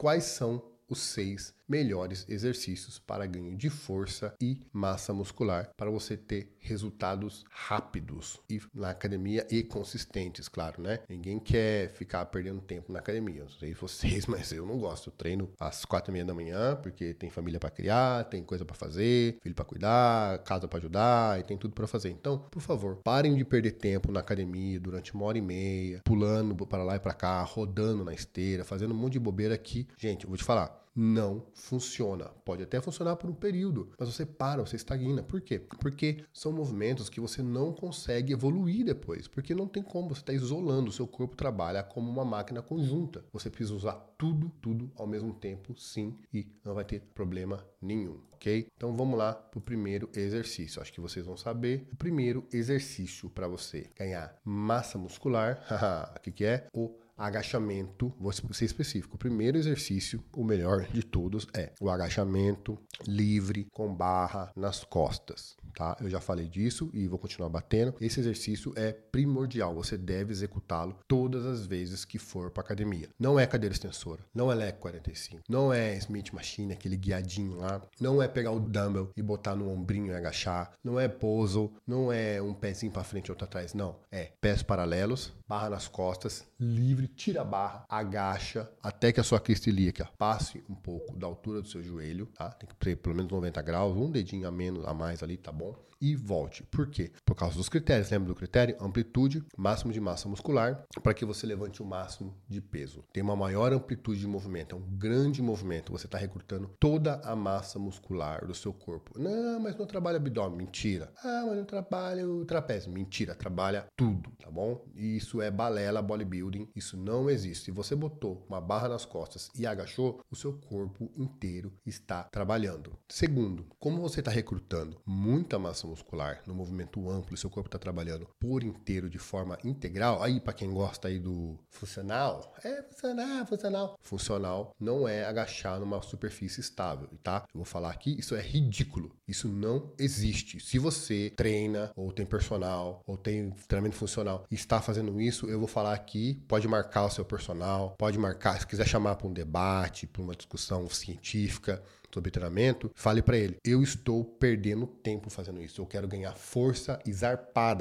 quais são os seis melhores exercícios para ganho de força e massa muscular para você ter resultados rápidos e na academia e consistentes, claro, né? Ninguém quer ficar perdendo tempo na academia. Não sei vocês, mas eu não gosto. Eu treino às quatro e meia da manhã porque tem família para criar, tem coisa para fazer, filho para cuidar, casa para ajudar e tem tudo para fazer. Então, por favor, parem de perder tempo na academia durante uma hora e meia, pulando para lá e para cá, rodando na esteira, fazendo um monte de bobeira aqui. Gente, eu vou te falar, não funciona. Pode até funcionar por um período, mas você para, você estagna. Por quê? Porque são movimentos que você não consegue evoluir depois, porque não tem como, você está isolando, o seu corpo trabalha como uma máquina conjunta. Você precisa usar tudo, tudo ao mesmo tempo, sim, e não vai ter problema nenhum, ok? Então vamos lá para o primeiro exercício. Acho que vocês vão saber. O primeiro exercício para você ganhar massa muscular, o que, que é? O agachamento, vou ser específico. O primeiro exercício, o melhor de todos, é o agachamento livre com barra nas costas, tá? Eu já falei disso e vou continuar batendo. Esse exercício é primordial, você deve executá-lo todas as vezes que for para academia. Não é cadeira extensora, não é leg 45, não é Smith Machine, aquele guiadinho lá, não é pegar o dumbbell e botar no ombrinho e agachar, não é puzzle, não é um pezinho para frente e outro atrás, não. É pés paralelos, barra nas costas, livre tira a barra, agacha até que a sua crista ilíaca passe um pouco da altura do seu joelho, tá? Tem que ter pelo menos 90 graus, um dedinho a menos, a mais ali, tá bom? E volte. Por quê? Por causa dos critérios. Lembra do critério? Amplitude, máximo de massa muscular, para que você levante o máximo de peso. Tem uma maior amplitude de movimento, é um grande movimento. Você está recrutando toda a massa muscular do seu corpo. Não, mas não trabalha abdômen. Mentira. Ah, mas não trabalha o trapézio. Mentira. Trabalha tudo, tá bom? Isso é balela bodybuilding. Isso não existe. Se você botou uma barra nas costas e agachou, o seu corpo inteiro está trabalhando. Segundo, como você está recrutando muita massa muscular no movimento amplo, seu corpo está trabalhando por inteiro de forma integral, aí para quem gosta aí do funcional, é funcional, funcional. Funcional não é agachar numa superfície estável, tá? Eu vou falar aqui, isso é ridículo. Isso não existe. Se você treina ou tem personal ou tem treinamento funcional e está fazendo isso, eu vou falar aqui, pode marcar o seu personal, pode marcar, se quiser chamar para um debate, para uma discussão científica, sobre treinamento, fale para ele: eu estou perdendo tempo fazendo isso. Eu quero ganhar força e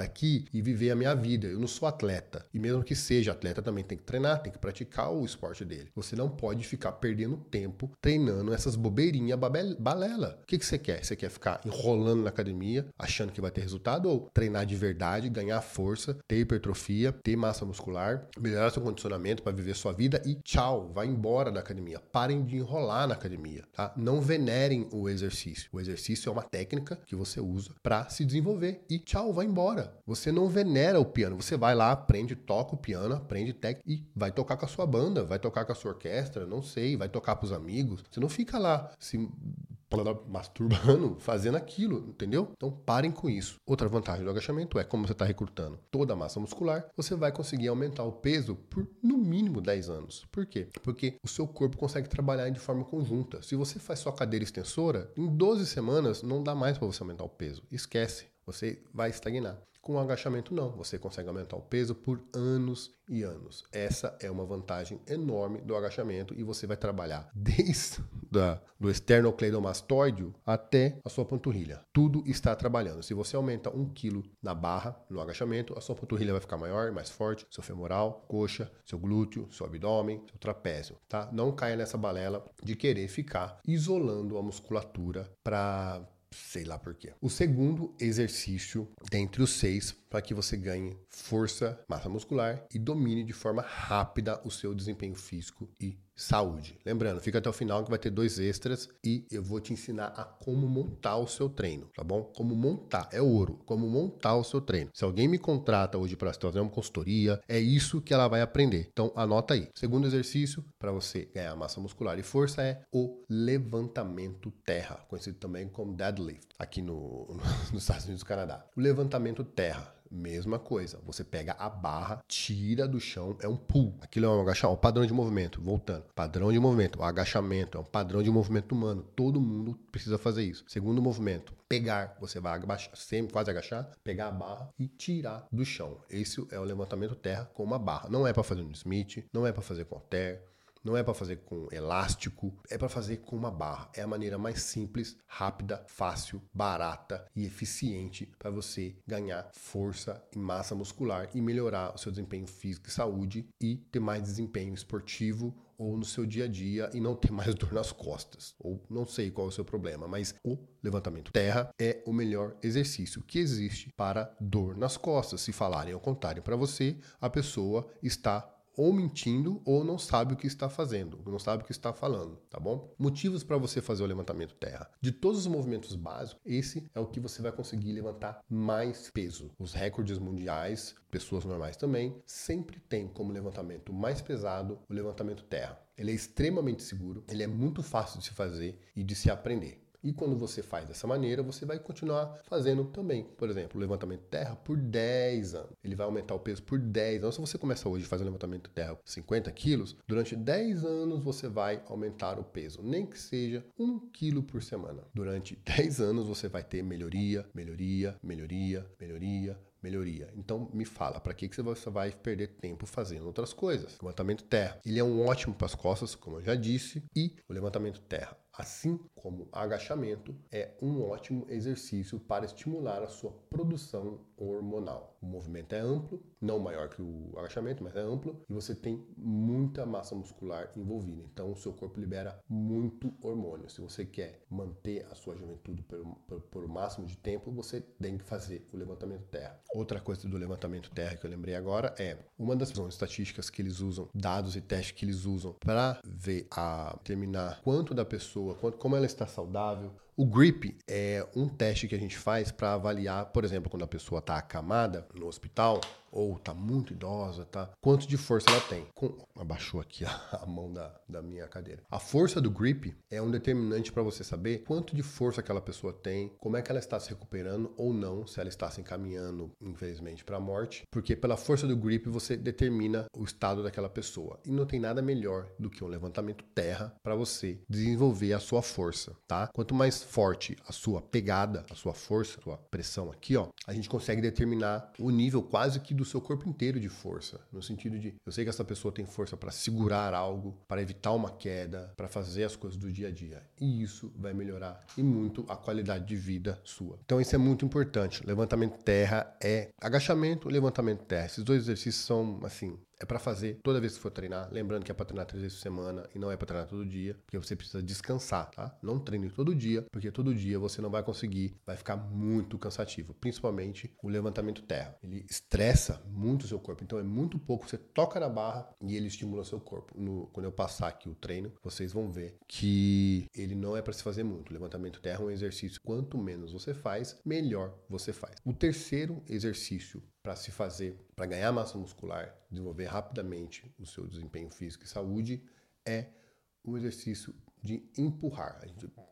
aqui e viver a minha vida. Eu não sou atleta. E mesmo que seja atleta, também tem que treinar, tem que praticar o esporte dele. Você não pode ficar perdendo tempo treinando essas bobeirinhas balela. O que, que você quer? Você quer ficar enrolando na academia, achando que vai ter resultado? Ou treinar de verdade, ganhar força, ter hipertrofia, ter massa muscular, melhorar seu condicionamento para viver sua vida e tchau, vai embora da academia. Parem de enrolar na academia, tá? Não não venerem o exercício. O exercício é uma técnica que você usa para se desenvolver e tchau, vai embora. Você não venera o piano, você vai lá, aprende, toca o piano, aprende técnica e vai tocar com a sua banda, vai tocar com a sua orquestra, não sei, vai tocar para os amigos. Você não fica lá se masturbando, fazendo aquilo, entendeu? Então parem com isso. Outra vantagem do agachamento é como você está recrutando toda a massa muscular, você vai conseguir aumentar o peso por no mínimo 10 anos. Por quê? Porque o seu corpo consegue trabalhar de forma conjunta. Se você faz só cadeira extensora, em 12 semanas não dá mais para você aumentar o peso. Esquece, você vai estagnar. Com agachamento, não. Você consegue aumentar o peso por anos e anos. Essa é uma vantagem enorme do agachamento e você vai trabalhar desde da, do esternocleidomastoideo até a sua panturrilha. Tudo está trabalhando. Se você aumenta um quilo na barra, no agachamento, a sua panturrilha vai ficar maior, mais forte, seu femoral, coxa, seu glúteo, seu abdômen, seu trapézio, tá? Não caia nessa balela de querer ficar isolando a musculatura para sei lá por quê. O segundo exercício dentre os seis para que você ganhe força, massa muscular e domine de forma rápida o seu desempenho físico e saúde. Lembrando, fica até o final que vai ter dois extras e eu vou te ensinar a como montar o seu treino, tá bom? Como montar, é ouro, como montar o seu treino. Se alguém me contrata hoje para fazer uma consultoria, é isso que ela vai aprender. Então anota aí. Segundo exercício para você ganhar massa muscular e força é o levantamento terra, conhecido também como deadlift, aqui no, no nos Estados Unidos do Canadá. O levantamento terra Mesma coisa, você pega a barra, tira do chão, é um pull. Aquilo é um agachamento, um padrão de movimento, voltando. Padrão de movimento, o agachamento é um padrão de movimento humano. Todo mundo precisa fazer isso. Segundo movimento, pegar, você vai agachar, sempre quase agachar, pegar a barra e tirar do chão. Esse é o levantamento terra com uma barra. Não é para fazer no Smith, não é para fazer com halter, Não é para fazer com elástico, é para fazer com uma barra. É a maneira mais simples, rápida, fácil, barata e eficiente para você ganhar força e massa muscular e melhorar o seu desempenho físico e saúde e ter mais desempenho esportivo ou no seu dia a dia e não ter mais dor nas costas. Ou não sei qual é o seu problema, mas o levantamento terra é o melhor exercício que existe para dor nas costas. Se falarem ou contarem para você, a pessoa está ou mentindo ou não sabe o que está fazendo, não sabe o que está falando, tá bom? Motivos para você fazer o levantamento terra. De todos os movimentos básicos, esse é o que você vai conseguir levantar mais peso. Os recordes mundiais, pessoas normais também, sempre tem como levantamento mais pesado o levantamento terra. Ele é extremamente seguro, ele é muito fácil de se fazer e de se aprender. E quando você faz dessa maneira, você vai continuar fazendo também. Por exemplo, levantamento terra por 10 anos. Ele vai aumentar o peso por 10 anos. Se você começa hoje fazendo levantamento terra 50 quilos, durante 10 anos você vai aumentar o peso, nem que seja 1 quilo por semana. Durante 10 anos você vai ter melhoria, melhoria, melhoria, melhoria, melhoria. Então me fala, para que, que você vai perder tempo fazendo outras coisas? Levantamento terra. Ele é um ótimo para as costas, como eu já disse, e o levantamento terra assim como agachamento, é um ótimo exercício para estimular a sua produção hormonal. O movimento é amplo, não maior que o agachamento, mas é amplo, e você tem muita massa muscular envolvida. Então, o seu corpo libera muito hormônio. Se você quer manter a sua juventude por, por, por o máximo de tempo, você tem que fazer o levantamento terra. Outra coisa do levantamento terra que eu lembrei agora é uma das estatísticas que eles usam, dados e testes que eles usam para ver a determinar quanto da pessoa, quanto, como ela está saudável, o grip é um teste que a gente faz para avaliar, por exemplo, quando a pessoa está acamada no hospital ou está muito idosa, tá? Quanto de força ela tem? Com... Abaixou aqui a, mão da, da minha cadeira. A força do grip é um determinante para você saber quanto de força aquela pessoa tem, como é que ela está se recuperando ou não, se ela está se encaminhando, infelizmente, para a morte, porque pela força do grip você determina o estado daquela pessoa. E não tem nada melhor do que um levantamento terra para você desenvolver a sua força, tá? Quanto mais forte a sua pegada, a sua força, a sua pressão aqui, ó, a gente consegue determinar o nível quase que do seu corpo inteiro de força, no sentido de eu sei que essa pessoa tem força para segurar algo, para evitar uma queda, para fazer as coisas do dia a dia. E isso vai melhorar e muito a qualidade de vida sua. Então isso é muito importante. Levantamento terra é agachamento, levantamento terra. Esses dois exercícios são assim é para fazer toda vez que for treinar. Lembrando que é para treinar três vezes por semana e não é para treinar todo dia, porque você precisa descansar, tá? Não treine todo dia, porque todo dia você não vai conseguir, vai ficar muito cansativo, principalmente o levantamento terra. Ele estressa muito o seu corpo, então é muito pouco. Você toca na barra e ele estimula o seu corpo. No, quando eu passar aqui o treino, vocês vão ver que ele não é para se fazer muito. O levantamento terra é um exercício, quanto menos você faz, melhor você faz. O terceiro exercício para se fazer, para ganhar massa muscular, desenvolver rapidamente o seu desempenho físico e saúde, é um exercício de empurrar.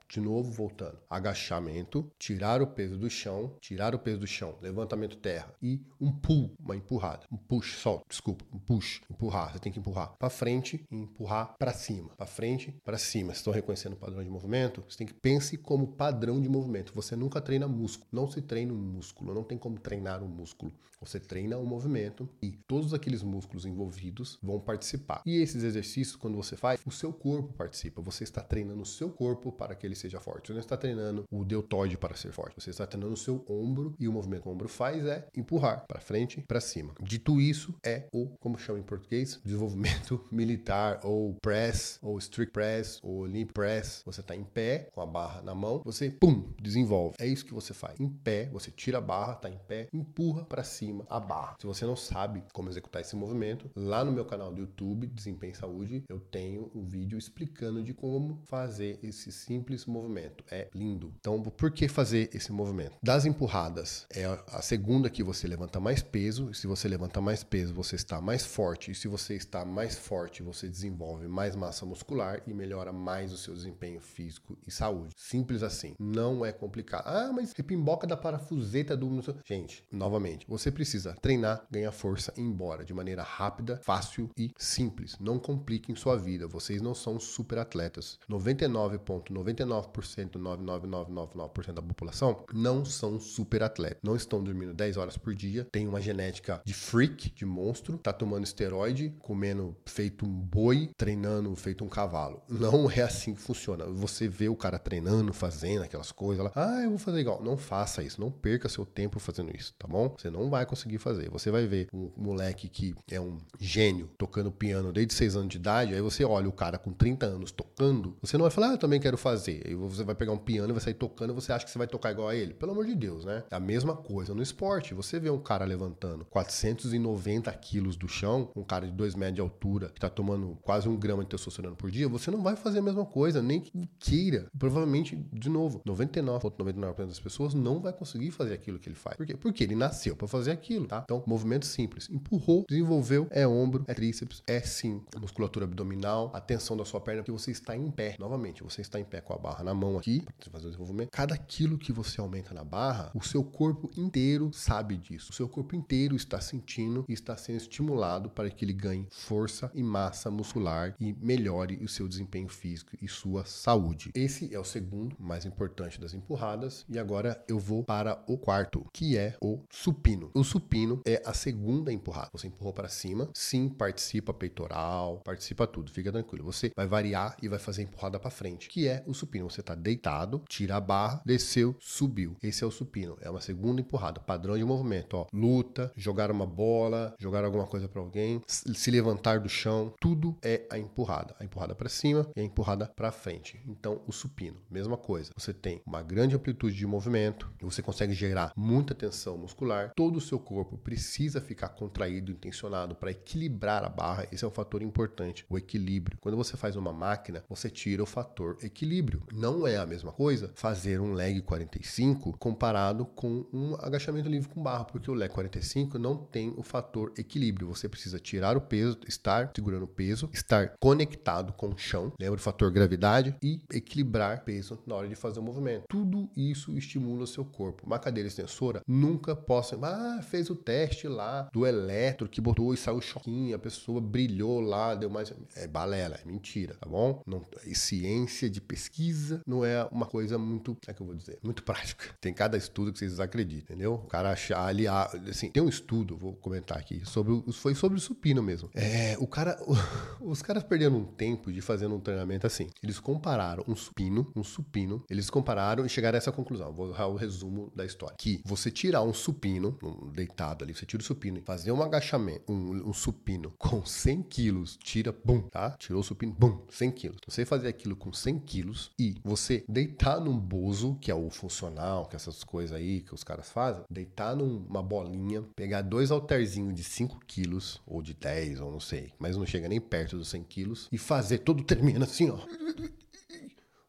De novo, voltando. Agachamento, tirar o peso do chão, tirar o peso do chão, levantamento terra e um pull, uma empurrada. Um push, solta, desculpa, um push, empurrar. Você tem que empurrar para frente e empurrar para cima. Para frente, para cima. Vocês estão reconhecendo o padrão de movimento? Você tem que pense como padrão de movimento. Você nunca treina músculo. Não se treina um músculo. Não tem como treinar um músculo. Você treina o um movimento e todos aqueles músculos envolvidos vão participar. E esses exercícios, quando você faz, o seu corpo participa. Você está treinando o seu corpo para que ele seja forte. Você não está treinando o deltoide para ser forte. Você está treinando o seu ombro e o movimento que o ombro faz é empurrar para frente, para cima. Dito isso, é o, como chama em português, desenvolvimento militar ou press, ou strict press, ou limp press. Você está em pé, com a barra na mão, você, pum, desenvolve. É isso que você faz. Em pé, você tira a barra, está em pé, empurra para cima a barra. Se você não sabe como executar esse movimento, lá no meu canal do YouTube, Desempenho Saúde, eu tenho um vídeo explicando de como fazer esse simples movimento. É lindo. Então, por que fazer esse movimento? Das empurradas, é a segunda que você levanta mais peso, e se você levanta mais peso, você está mais forte, e se você está mais forte, você desenvolve mais massa muscular e melhora mais o seu desempenho físico e saúde. Simples assim. Não é complicado. Ah, mas repimboca da parafuseta do. Gente, novamente, você precisa treinar, ganhar força e ir embora de maneira rápida, fácil e simples. Não compliquem sua vida. Vocês não são super atletas. Pessoas, 99,99%, 99999% da população, não são super atletas. Não estão dormindo 10 horas por dia, tem uma genética de freak, de monstro, tá tomando esteroide, comendo feito um boi, treinando feito um cavalo. Não é assim que funciona. Você vê o cara treinando, fazendo aquelas coisas lá, ah, eu vou fazer igual. Não faça isso, não perca seu tempo fazendo isso, tá bom? Você não vai conseguir fazer. Você vai ver um moleque que é um gênio tocando piano desde 6 anos de idade, aí você olha o cara com 30 anos tocando, você não vai falar, ah, eu também quero fazer. Aí você vai pegar um piano e vai sair tocando e você acha que você vai tocar igual a ele. Pelo amor de Deus, né? É a mesma coisa no esporte. Você vê um cara levantando 490 quilos do chão, um cara de 2 metros de altura, que tá tomando quase um grama de testosterona por dia, você não vai fazer a mesma coisa, nem que queira. Provavelmente, de novo, 99,99% das pessoas não vai conseguir fazer aquilo que ele faz. Por quê? Porque ele nasceu para fazer aquilo, tá? Então, movimento simples. Empurrou, desenvolveu, é ombro, é tríceps, é sim musculatura abdominal, a tensão da sua perna, porque você está em pé. Novamente, você está em pé com a barra na mão aqui, para fazer o desenvolvimento. Cada quilo que você aumenta na barra, o seu corpo inteiro sabe disso. O seu corpo inteiro está sentindo e está sendo estimulado para que ele ganhe força e massa muscular e melhore o seu desempenho físico e sua saúde. Esse é o segundo mais importante das empurradas e agora eu vou para o quarto, que é o supino. O supino é a segunda empurrada. Você empurrou para cima, sim, participa peitoral, participa tudo, fica tranquilo. Você vai variar e vai fazer empurrada para frente, que é o supino. Você está deitado, tira a barra, desceu, subiu. Esse é o supino. É uma segunda empurrada, padrão de movimento, ó. Luta, jogar uma bola, jogar alguma coisa para alguém, se levantar do chão, tudo é a empurrada. A empurrada para cima e a empurrada para frente. Então, o supino, mesma coisa. Você tem uma grande amplitude de movimento, você consegue gerar muita tensão muscular, todo o seu corpo precisa ficar contraído, intencionado para equilibrar a barra. Esse é um fator importante, o equilíbrio. Quando você faz uma máquina, você tira o fator equilíbrio. Não é a mesma coisa fazer um leg 45 comparado com um agachamento livre com barra, porque o leg 45 não tem o fator equilíbrio. Você precisa tirar o peso, estar segurando o peso, estar conectado com o chão, lembra o fator gravidade e equilibrar peso na hora de fazer o movimento. Tudo isso estimula o seu corpo. Uma cadeira extensora nunca possa, ah, fez o teste lá do eletro que botou e saiu choquinho, a pessoa brilhou lá, deu mais. É balela, é mentira, tá bom? Não, ciência de pesquisa não é uma coisa muito, é que eu vou dizer, muito prática. Tem cada estudo que vocês acreditam, entendeu? O cara achar ali, assim, tem um estudo, vou comentar aqui, sobre foi sobre o supino mesmo. É, o cara, os caras perderam um tempo de fazendo um treinamento assim. Eles compararam um supino, um supino, eles compararam e chegaram a essa conclusão. Vou dar o resumo da história. Que você tirar um supino, um deitado ali, você tira o supino fazer um agachamento, um, um supino com 100 quilos, tira, bum, tá? Tirou o supino, bum, 100 quilos. Você fazer aquilo com 100 quilos e você deitar num bozo, que é o funcional, que é essas coisas aí que os caras fazem, deitar numa bolinha, pegar dois halterzinhos de 5 quilos, ou de 10, ou não sei, mas não chega nem perto dos 100 quilos, e fazer todo termina assim, ó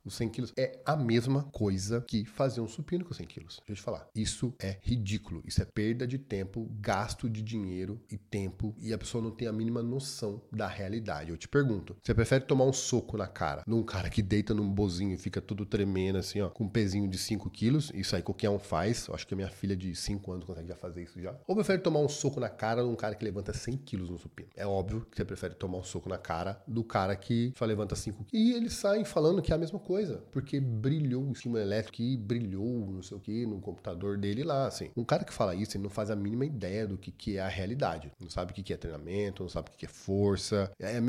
os 100 quilos é a mesma coisa que fazer um supino com 100 quilos. Deixa eu te falar. Isso é ridículo. Isso é perda de tempo, gasto de dinheiro e tempo, e a pessoa não tem a mínima noção da realidade. Eu te pergunto: você prefere tomar um soco na cara num cara que deita num bozinho e fica tudo tremendo assim, ó, com um pezinho de 5 quilos? Isso aí qualquer um faz. Eu acho que a minha filha de 5 anos consegue já fazer isso já. Ou prefere tomar um soco na cara num cara que levanta 100 quilos no supino? É óbvio que você prefere tomar um soco na cara do cara que só levanta 5 quilos. E eles saem falando que é a mesma coisa coisa, porque brilhou o estímulo elétrico e brilhou não sei o que no computador dele lá, assim. Um cara que fala isso, ele não faz a mínima ideia do que, que é a realidade. Não sabe o que, que é treinamento, não sabe o que, que é força. É, é,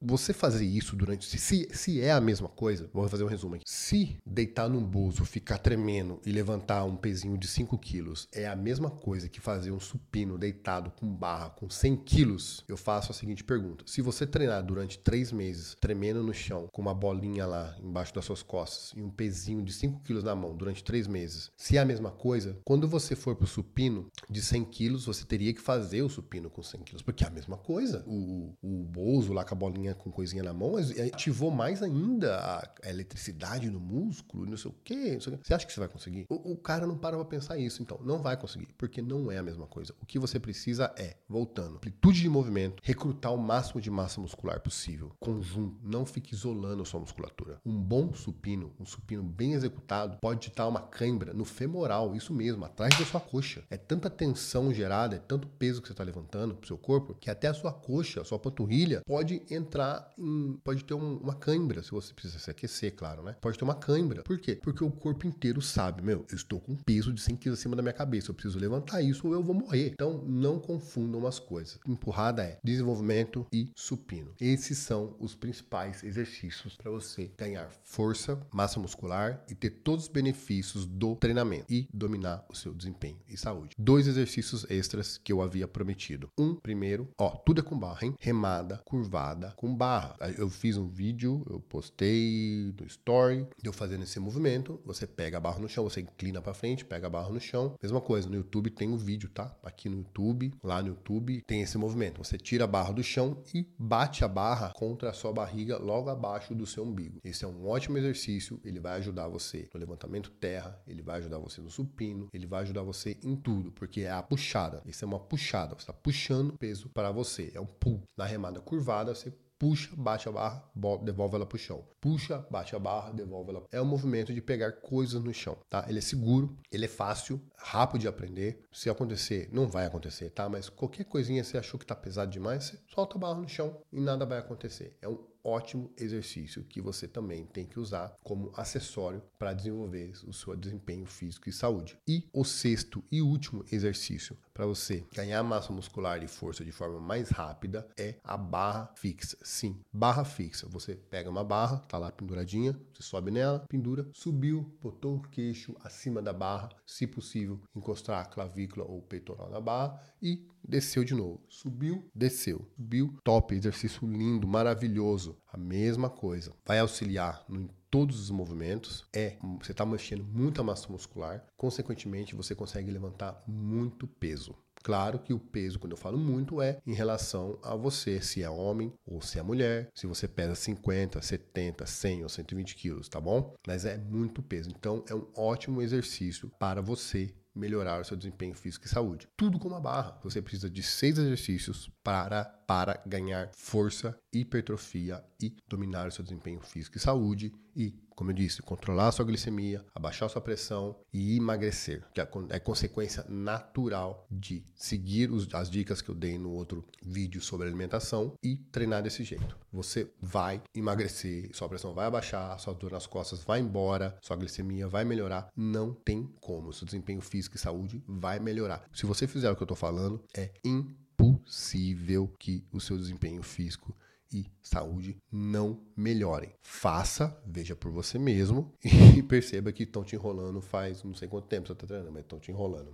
você fazer isso durante. Se, se é a mesma coisa, vou fazer um resumo aqui. Se deitar num bolso, ficar tremendo e levantar um pezinho de 5 quilos é a mesma coisa que fazer um supino deitado com barra com 100 quilos, eu faço a seguinte pergunta. Se você treinar durante 3 meses, tremendo no chão, com uma bolinha lá embaixo embaixo das suas costas e um pezinho de 5 quilos na mão durante 3 meses, se é a mesma coisa, quando você for pro supino de 100 quilos, você teria que fazer o supino com 100 quilos, porque é a mesma coisa. O, o lá com a bolinha com coisinha na mão ativou mais ainda a eletricidade no músculo, não sei o quê. Você acha que você vai conseguir? O, o cara não para pra pensar isso, então não vai conseguir, porque não é a mesma coisa. O que você precisa é, voltando, amplitude de movimento, recrutar o máximo de massa muscular possível, conjunto, não fique isolando a sua musculatura. Um bom supino, um supino bem executado, pode dar uma cãibra no femoral, isso mesmo, atrás da sua coxa. É tanta tensão gerada, é tanto peso que você está levantando pro seu corpo, que até a sua coxa, a sua panturrilha, pode entrar em. pode ter um, uma cãibra, se você precisa se aquecer, claro, né? Pode ter uma cãibra. Por quê? Porque o corpo inteiro sabe, meu, eu estou com peso de 100 quilos acima da minha cabeça, eu preciso levantar isso ou eu vou morrer. Então, não confundam as coisas. Empurrada é desenvolvimento e supino. Esses são os principais exercícios para você ganhar força, massa muscular e ter todos os benefícios do treinamento e dominar o seu desempenho e saúde. Dois exercícios extras que eu havia prometido. Um, primeiro, ó, tudo é com barra, hein? Remada, curvada, com barra. Eu fiz um vídeo, eu postei no story, eu fazendo esse movimento. Você pega a barra no chão, você inclina para frente, pega a barra no chão. Mesma coisa, no YouTube tem o um vídeo, tá? Aqui no YouTube, lá no YouTube, tem esse movimento. Você tira a barra do chão e bate a barra contra a sua barriga logo abaixo do seu umbigo. Esse é um ótimo exercício, ele vai ajudar você no levantamento terra, ele vai ajudar você no supino, ele vai ajudar você em tudo, porque é a puxada. Isso é uma puxada, você está puxando peso para você, é um pull. Na remada curvada, você puxa, bate a barra, devolve ela pro chão. Puxa, bate a barra, devolve ela. É um movimento de pegar coisas no chão, tá? Ele é seguro, ele é fácil, rápido de aprender. Se acontecer, não vai acontecer, tá? Mas qualquer coisinha você achou que tá pesado demais, você solta a barra no chão e nada vai acontecer. É um ótimo exercício que você também tem que usar como acessório para desenvolver o seu desempenho físico e saúde. E o sexto e último exercício para você ganhar massa muscular e força de forma mais rápida é a barra fixa. Sim, barra fixa. Você pega uma barra, tá lá penduradinha, você sobe nela, pendura, subiu, botou o queixo acima da barra, se possível, encostar a clavícula ou peitoral na barra e desceu de novo. Subiu, desceu. Subiu, top, exercício lindo, maravilhoso. A mesma coisa. Vai auxiliar no todos os movimentos, é você está mexendo muita massa muscular, consequentemente você consegue levantar muito peso. Claro que o peso, quando eu falo muito, é em relação a você, se é homem ou se é mulher, se você pesa 50, 70, 100 ou 120 quilos, tá bom? Mas é muito peso. Então é um ótimo exercício para você melhorar o seu desempenho físico e saúde. Tudo com uma barra. Você precisa de seis exercícios para, para ganhar força, hipertrofia e dominar o seu desempenho físico e saúde e, como eu disse, controlar a sua glicemia, abaixar a sua pressão e emagrecer, que é, é consequência natural de seguir os, as dicas que eu dei no outro vídeo sobre alimentação e treinar desse jeito. Você vai emagrecer, sua pressão vai abaixar, sua dor nas costas vai embora, sua glicemia vai melhorar. Não tem como. Seu desempenho físico e saúde vai melhorar. Se você fizer o que eu estou falando, é impossível que o seu desempenho físico e saúde não melhorem. Faça, veja por você mesmo e perceba que estão te enrolando faz não sei quanto tempo você está treinando, mas estão te enrolando.